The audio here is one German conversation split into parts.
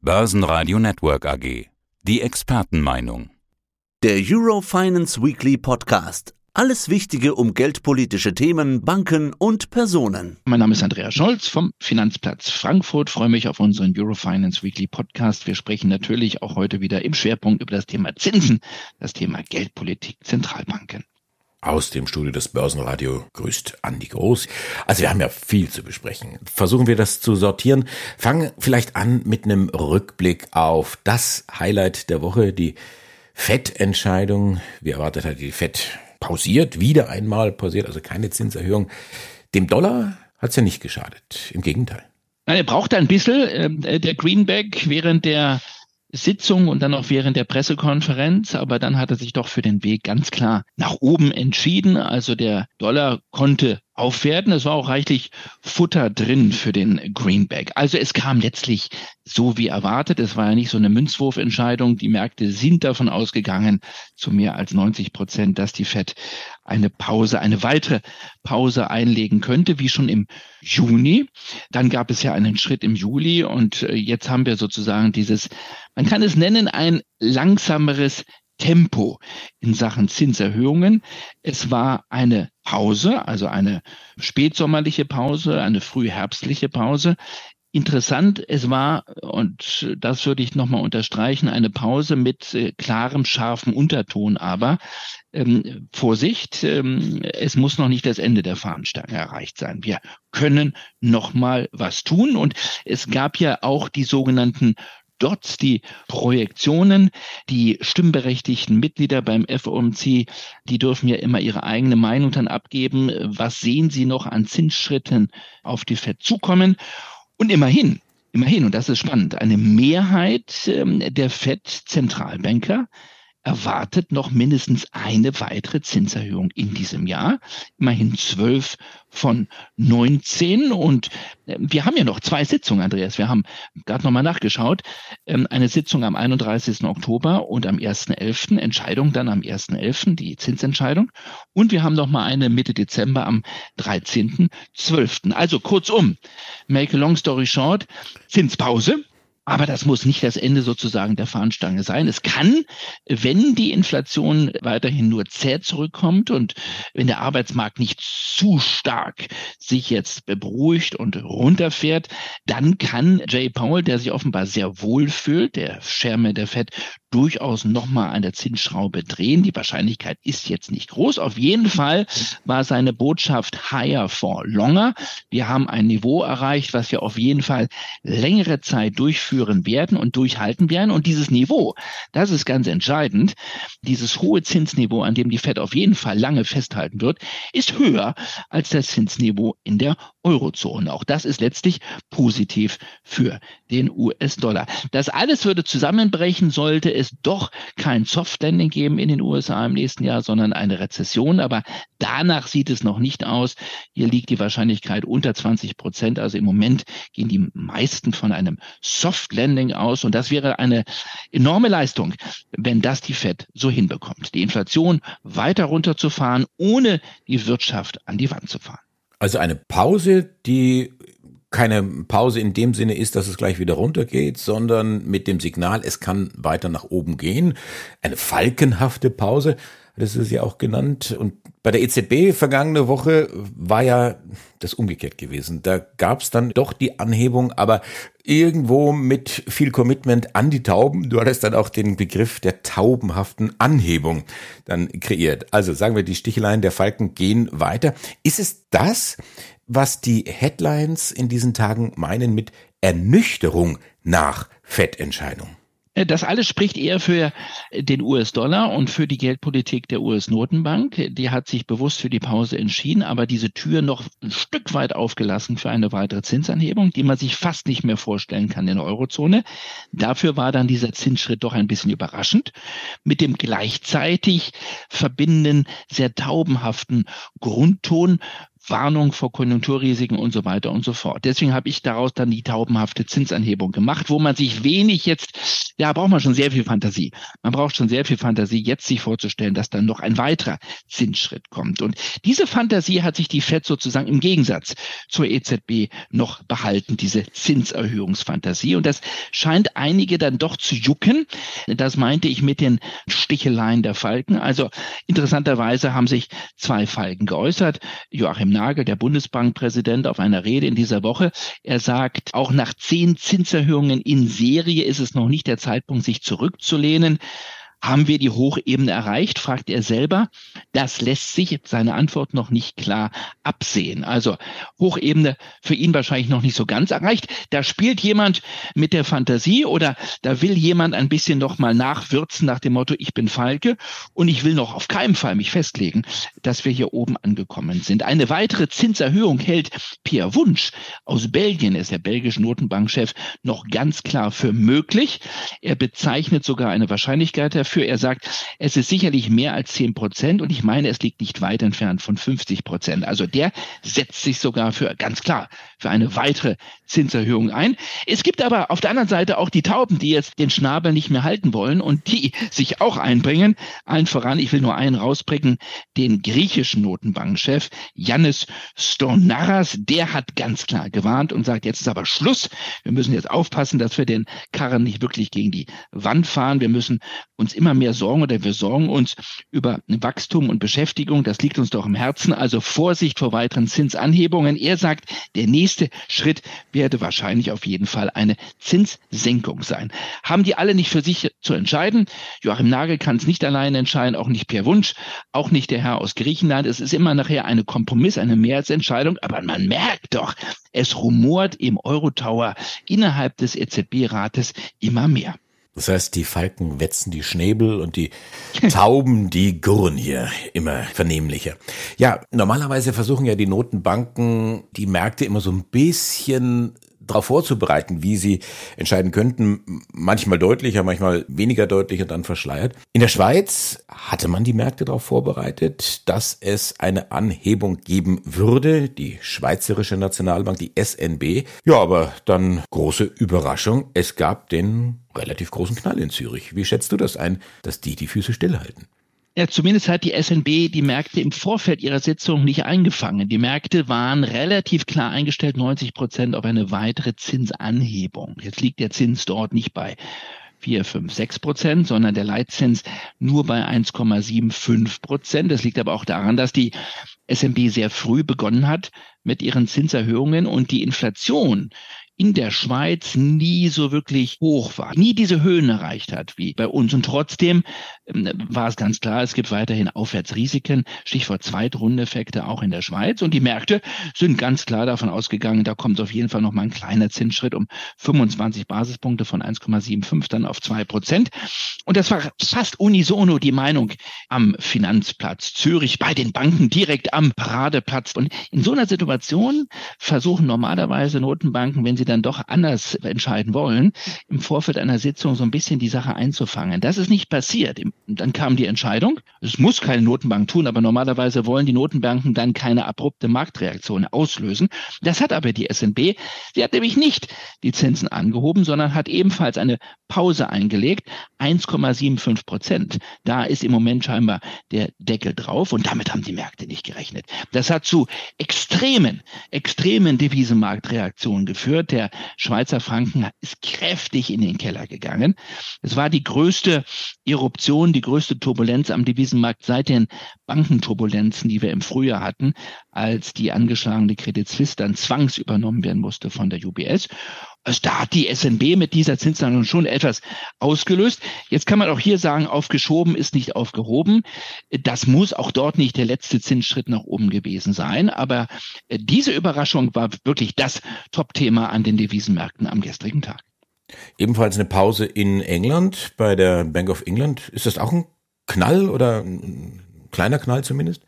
Börsenradio Network AG. Die Expertenmeinung. Der Eurofinance Weekly Podcast. Alles Wichtige um geldpolitische Themen, Banken und Personen. Mein Name ist Andreas Scholz vom Finanzplatz Frankfurt. Freue mich auf unseren Eurofinance Weekly Podcast. Wir sprechen natürlich auch heute wieder im Schwerpunkt über das Thema Zinsen, das Thema Geldpolitik, Zentralbanken. Aus dem Studio des Börsenradio grüßt Andi Groß. Also wir haben ja viel zu besprechen. Versuchen wir das zu sortieren. Fangen vielleicht an mit einem Rückblick auf das Highlight der Woche, die FED-Entscheidung. Wie erwartet hat die FED pausiert, wieder einmal pausiert, also keine Zinserhöhung. Dem Dollar hat es ja nicht geschadet. Im Gegenteil. Nein, er braucht ein bisschen. Äh, der Greenback während der Sitzung und dann auch während der Pressekonferenz, aber dann hat er sich doch für den Weg ganz klar nach oben entschieden. Also der Dollar konnte aufwerten. Es war auch reichlich Futter drin für den Greenback. Also es kam letztlich so wie erwartet. Es war ja nicht so eine Münzwurfentscheidung. Die Märkte sind davon ausgegangen, zu mehr als 90 Prozent, dass die Fed eine Pause, eine weitere Pause einlegen könnte, wie schon im Juni. Dann gab es ja einen Schritt im Juli und äh, jetzt haben wir sozusagen dieses, man kann es nennen, ein langsameres Tempo in Sachen Zinserhöhungen. Es war eine Pause, also eine spätsommerliche Pause, eine frühherbstliche Pause. Interessant, es war, und das würde ich nochmal unterstreichen, eine Pause mit äh, klarem, scharfem Unterton, aber ähm, Vorsicht, ähm, es muss noch nicht das Ende der Fahnenstange erreicht sein. Wir können nochmal was tun und es gab ja auch die sogenannten Dots, die Projektionen, die stimmberechtigten Mitglieder beim FOMC, die dürfen ja immer ihre eigene Meinung dann abgeben. Was sehen sie noch an Zinsschritten auf die FED zukommen? Und immerhin, immerhin, und das ist spannend, eine Mehrheit ähm, der FED-Zentralbanker erwartet noch mindestens eine weitere Zinserhöhung in diesem Jahr. Immerhin zwölf von 19. Und äh, wir haben ja noch zwei Sitzungen, Andreas. Wir haben gerade nochmal nachgeschaut. Ähm, eine Sitzung am 31. Oktober und am 1.11. Entscheidung dann am 1.11., die Zinsentscheidung. Und wir haben nochmal eine Mitte Dezember am 13.12. Also kurzum, make a long story short, Zinspause aber das muss nicht das Ende sozusagen der Fahnenstange sein. Es kann, wenn die Inflation weiterhin nur zäh zurückkommt und wenn der Arbeitsmarkt nicht zu stark sich jetzt beruhigt und runterfährt, dann kann Jay Powell, der sich offenbar sehr wohl fühlt, der Chairman der Fed, durchaus nochmal an der Zinsschraube drehen. Die Wahrscheinlichkeit ist jetzt nicht groß. Auf jeden Fall war seine Botschaft higher for longer. Wir haben ein Niveau erreicht, was wir auf jeden Fall längere Zeit durchführen werden und durchhalten werden. Und dieses Niveau, das ist ganz entscheidend. Dieses hohe Zinsniveau, an dem die Fed auf jeden Fall lange festhalten wird, ist höher als das Zinsniveau in der Eurozone. Auch das ist letztlich positiv für den US-Dollar. Das alles würde zusammenbrechen, sollte es doch kein Soft Landing geben in den USA im nächsten Jahr, sondern eine Rezession. Aber danach sieht es noch nicht aus. Hier liegt die Wahrscheinlichkeit unter 20 Prozent. Also im Moment gehen die meisten von einem Soft Landing aus. Und das wäre eine enorme Leistung, wenn das die Fed so hinbekommt. Die Inflation weiter runterzufahren, ohne die Wirtschaft an die Wand zu fahren. Also eine Pause, die keine Pause in dem Sinne ist, dass es gleich wieder runtergeht, sondern mit dem Signal, es kann weiter nach oben gehen. Eine falkenhafte Pause, das ist ja auch genannt. Und bei der EZB vergangene Woche war ja das umgekehrt gewesen. Da gab es dann doch die Anhebung, aber irgendwo mit viel Commitment an die Tauben. Du hattest dann auch den Begriff der taubenhaften Anhebung dann kreiert. Also sagen wir, die Sticheleien der Falken gehen weiter. Ist es das, was die Headlines in diesen Tagen meinen mit Ernüchterung nach Fettentscheidung. Das alles spricht eher für den US-Dollar und für die Geldpolitik der US-Notenbank. Die hat sich bewusst für die Pause entschieden, aber diese Tür noch ein Stück weit aufgelassen für eine weitere Zinsanhebung, die man sich fast nicht mehr vorstellen kann in der Eurozone. Dafür war dann dieser Zinsschritt doch ein bisschen überraschend. Mit dem gleichzeitig verbindenden, sehr taubenhaften Grundton Warnung vor Konjunkturrisiken und so weiter und so fort. Deswegen habe ich daraus dann die taubenhafte Zinsanhebung gemacht, wo man sich wenig jetzt, ja, braucht man schon sehr viel Fantasie. Man braucht schon sehr viel Fantasie, jetzt sich vorzustellen, dass dann noch ein weiterer Zinsschritt kommt. Und diese Fantasie hat sich die FED sozusagen im Gegensatz zur EZB noch behalten, diese Zinserhöhungsfantasie. Und das scheint einige dann doch zu jucken. Das meinte ich mit den Sticheleien der Falken. Also interessanterweise haben sich zwei Falken geäußert. Joachim Nagel, der Bundesbankpräsident, auf einer Rede in dieser Woche. Er sagt, auch nach zehn Zinserhöhungen in Serie ist es noch nicht der Zeitpunkt, sich zurückzulehnen. Haben wir die Hochebene erreicht, fragt er selber. Das lässt sich, seine Antwort noch nicht klar absehen. Also Hochebene für ihn wahrscheinlich noch nicht so ganz erreicht. Da spielt jemand mit der Fantasie oder da will jemand ein bisschen noch mal nachwürzen nach dem Motto, ich bin Falke und ich will noch auf keinen Fall mich festlegen, dass wir hier oben angekommen sind. Eine weitere Zinserhöhung hält Pierre Wunsch aus Belgien, ist der belgische Notenbankchef, noch ganz klar für möglich. Er bezeichnet sogar eine Wahrscheinlichkeit. Er sagt, es ist sicherlich mehr als 10 Prozent und ich meine, es liegt nicht weit entfernt von 50 Prozent. Also der setzt sich sogar für ganz klar für eine weitere Zinserhöhung ein. Es gibt aber auf der anderen Seite auch die Tauben, die jetzt den Schnabel nicht mehr halten wollen und die sich auch einbringen. Allen voran, ich will nur einen rausbringen, den griechischen Notenbankchef Yannis Stornaras. Der hat ganz klar gewarnt und sagt, jetzt ist aber Schluss. Wir müssen jetzt aufpassen, dass wir den Karren nicht wirklich gegen die Wand fahren. Wir müssen uns immer mehr sorgen oder wir sorgen uns über Wachstum und Beschäftigung. Das liegt uns doch im Herzen. Also Vorsicht vor weiteren Zinsanhebungen. Er sagt, der nächste Schritt werde wahrscheinlich auf jeden Fall eine Zinssenkung sein. Haben die alle nicht für sich zu entscheiden? Joachim Nagel kann es nicht allein entscheiden, auch nicht per Wunsch, auch nicht der Herr aus Griechenland. Es ist immer nachher eine Kompromiss, eine Mehrheitsentscheidung, aber man merkt doch, es rumort im Eurotower innerhalb des EZB-Rates immer mehr. Das heißt, die Falken wetzen die Schnäbel und die Tauben, die gurren hier immer vernehmlicher. Ja, normalerweise versuchen ja die Notenbanken, die Märkte immer so ein bisschen darauf vorzubereiten, wie sie entscheiden könnten. Manchmal deutlicher, manchmal weniger deutlich und dann verschleiert. In der Schweiz hatte man die Märkte darauf vorbereitet, dass es eine Anhebung geben würde. Die Schweizerische Nationalbank, die SNB. Ja, aber dann große Überraschung. Es gab den relativ großen Knall in Zürich. Wie schätzt du das ein, dass die die Füße stillhalten? Ja, zumindest hat die SNB die Märkte im Vorfeld ihrer Sitzung nicht eingefangen. Die Märkte waren relativ klar eingestellt, 90 Prozent auf eine weitere Zinsanhebung. Jetzt liegt der Zins dort nicht bei 4, 5, 6 Prozent, sondern der Leitzins nur bei 1,75 Prozent. Das liegt aber auch daran, dass die SNB sehr früh begonnen hat mit ihren Zinserhöhungen und die Inflation in der Schweiz nie so wirklich hoch war, nie diese Höhen erreicht hat wie bei uns. Und trotzdem ähm, war es ganz klar, es gibt weiterhin Aufwärtsrisiken, Stichwort Zweitrundeffekte auch in der Schweiz. Und die Märkte sind ganz klar davon ausgegangen, da kommt auf jeden Fall noch mal ein kleiner Zinsschritt um 25 Basispunkte von 1,75 dann auf 2 Prozent. Und das war fast unisono die Meinung am Finanzplatz Zürich, bei den Banken direkt am Paradeplatz. Und in so einer Situation versuchen normalerweise Notenbanken, wenn sie dann doch anders entscheiden wollen, im Vorfeld einer Sitzung so ein bisschen die Sache einzufangen. Das ist nicht passiert. Dann kam die Entscheidung, es muss keine Notenbank tun, aber normalerweise wollen die Notenbanken dann keine abrupte Marktreaktion auslösen. Das hat aber die SNB. Sie hat nämlich nicht die Zinsen angehoben, sondern hat ebenfalls eine Pause eingelegt, 1,75 Prozent. Da ist im Moment scheinbar der Deckel drauf und damit haben die Märkte nicht gerechnet. Das hat zu extremen, extremen Devisenmarktreaktionen geführt. Der Schweizer Franken ist kräftig in den Keller gegangen. Es war die größte Eruption, die größte Turbulenz am Devisenmarkt seit den Bankenturbulenzen, die wir im Frühjahr hatten, als die angeschlagene Credit Suisse dann zwangsübernommen werden musste von der UBS. Also da hat die SNB mit dieser Zinslandung schon etwas ausgelöst. Jetzt kann man auch hier sagen, aufgeschoben ist nicht aufgehoben. Das muss auch dort nicht der letzte Zinsschritt nach oben gewesen sein. Aber äh, diese Überraschung war wirklich das Top-Thema an den Devisenmärkten am gestrigen Tag. Ebenfalls eine Pause in England bei der Bank of England. Ist das auch ein Knall oder ein kleiner Knall zumindest?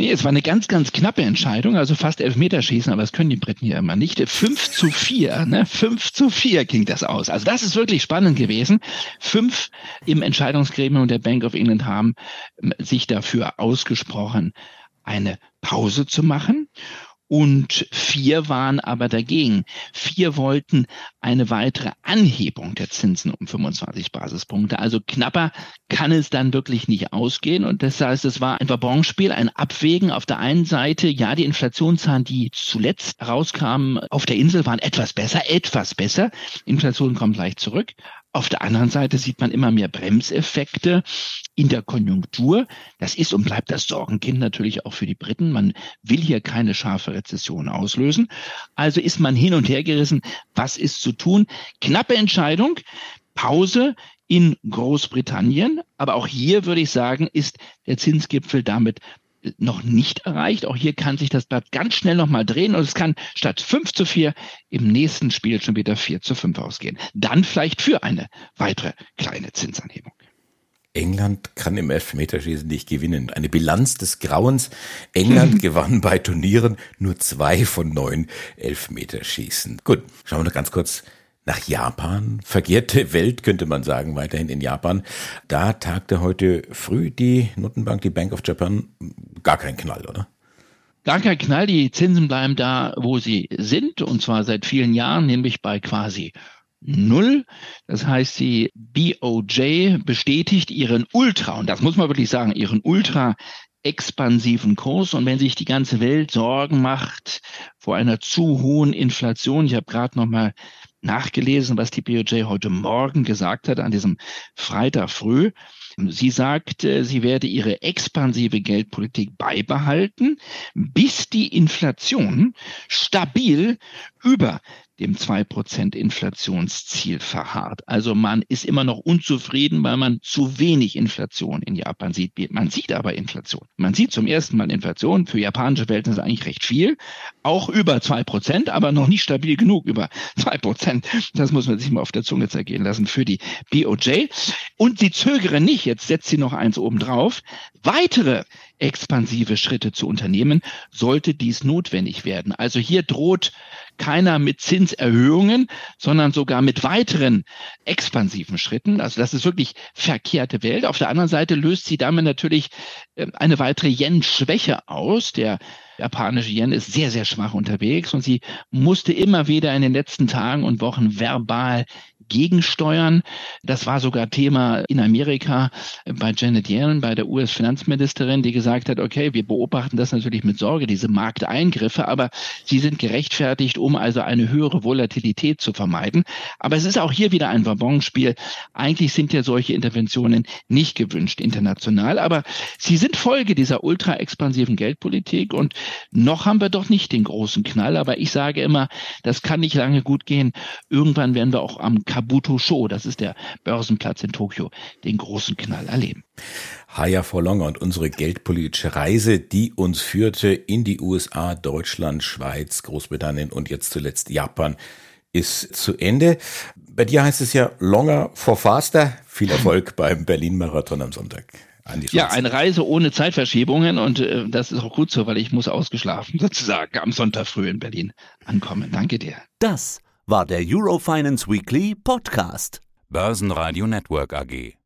Nee, es war eine ganz, ganz knappe Entscheidung, also fast Elfmeterschießen, aber das können die Briten hier immer nicht. Fünf zu vier, ne? Fünf zu vier ging das aus. Also das ist wirklich spannend gewesen. Fünf im Entscheidungsgremium der Bank of England haben ähm, sich dafür ausgesprochen, eine Pause zu machen und vier waren aber dagegen. Vier wollten eine weitere Anhebung der Zinsen um 25 Basispunkte. Also knapper kann es dann wirklich nicht ausgehen. Und das heißt, es war ein Wabonspiel, ein Abwägen. Auf der einen Seite, ja, die Inflationszahlen, die zuletzt rauskamen auf der Insel, waren etwas besser, etwas besser. Inflation kommt leicht zurück. Auf der anderen Seite sieht man immer mehr Bremseffekte in der Konjunktur. Das ist und bleibt das Sorgenkind natürlich auch für die Briten. Man will hier keine scharfe Rezession auslösen. Also ist man hin und her gerissen. Was ist zu tun? Knappe Entscheidung. Pause in Großbritannien. Aber auch hier würde ich sagen, ist der Zinsgipfel damit noch nicht erreicht. Auch hier kann sich das Blatt ganz schnell nochmal drehen und es kann statt 5 zu 4 im nächsten Spiel schon wieder 4 zu 5 ausgehen. Dann vielleicht für eine weitere kleine Zinsanhebung. England kann im Elfmeterschießen nicht gewinnen. Eine Bilanz des Grauens. England gewann bei Turnieren nur zwei von neun Elfmeterschießen. Gut, schauen wir noch ganz kurz nach Japan. Vergehrte Welt könnte man sagen, weiterhin in Japan. Da tagte heute früh die Notenbank, die Bank of Japan, gar kein Knall, oder? Gar kein Knall. Die Zinsen bleiben da, wo sie sind, und zwar seit vielen Jahren, nämlich bei quasi Null. Das heißt, die BOJ bestätigt ihren Ultra, und das muss man wirklich sagen, ihren Ultra expansiven Kurs. Und wenn sich die ganze Welt Sorgen macht vor einer zu hohen Inflation, ich habe gerade noch mal nachgelesen, was die BOJ heute Morgen gesagt hat, an diesem Freitag früh. Sie sagt, sie werde ihre expansive Geldpolitik beibehalten, bis die Inflation stabil über dem 2% Inflationsziel verharrt. Also man ist immer noch unzufrieden, weil man zu wenig Inflation in Japan sieht. Man sieht aber Inflation. Man sieht zum ersten Mal Inflation. Für japanische Verhältnisse eigentlich recht viel. Auch über 2%, aber noch nicht stabil genug über 2%. Das muss man sich mal auf der Zunge zergehen lassen für die BOJ. Und sie zögere nicht, jetzt setzt sie noch eins oben drauf, weitere expansive Schritte zu unternehmen, sollte dies notwendig werden. Also hier droht keiner mit Zinserhöhungen, sondern sogar mit weiteren expansiven Schritten. Also das ist wirklich verkehrte Welt. Auf der anderen Seite löst sie damit natürlich ähm, eine weitere Yen-Schwäche aus. Der japanische Yen ist sehr, sehr schwach unterwegs und sie musste immer wieder in den letzten Tagen und Wochen verbal gegensteuern. Das war sogar Thema in Amerika bei Janet Yellen, bei der US-Finanzministerin, die gesagt hat, okay, wir beobachten das natürlich mit Sorge, diese Markteingriffe, aber sie sind gerechtfertigt, um also eine höhere Volatilität zu vermeiden. Aber es ist auch hier wieder ein Wabonspiel. Eigentlich sind ja solche Interventionen nicht gewünscht international, aber sie sind Folge dieser ultra-expansiven Geldpolitik und noch haben wir doch nicht den großen Knall, aber ich sage immer, das kann nicht lange gut gehen. Irgendwann werden wir auch am Kabuto Show, das ist der Börsenplatz in Tokio, den großen Knall erleben. Haya for Longer und unsere geldpolitische Reise, die uns führte in die USA, Deutschland, Schweiz, Großbritannien und jetzt zuletzt Japan, ist zu Ende. Bei dir heißt es ja Longer for Faster. Viel Erfolg beim Berlin-Marathon am Sonntag. Ja, eine Reise ohne Zeitverschiebungen und äh, das ist auch gut so, weil ich muss ausgeschlafen sozusagen am Sonntag früh in Berlin ankommen. Danke dir. Das war der Eurofinance Weekly Podcast. Börsenradio Network AG.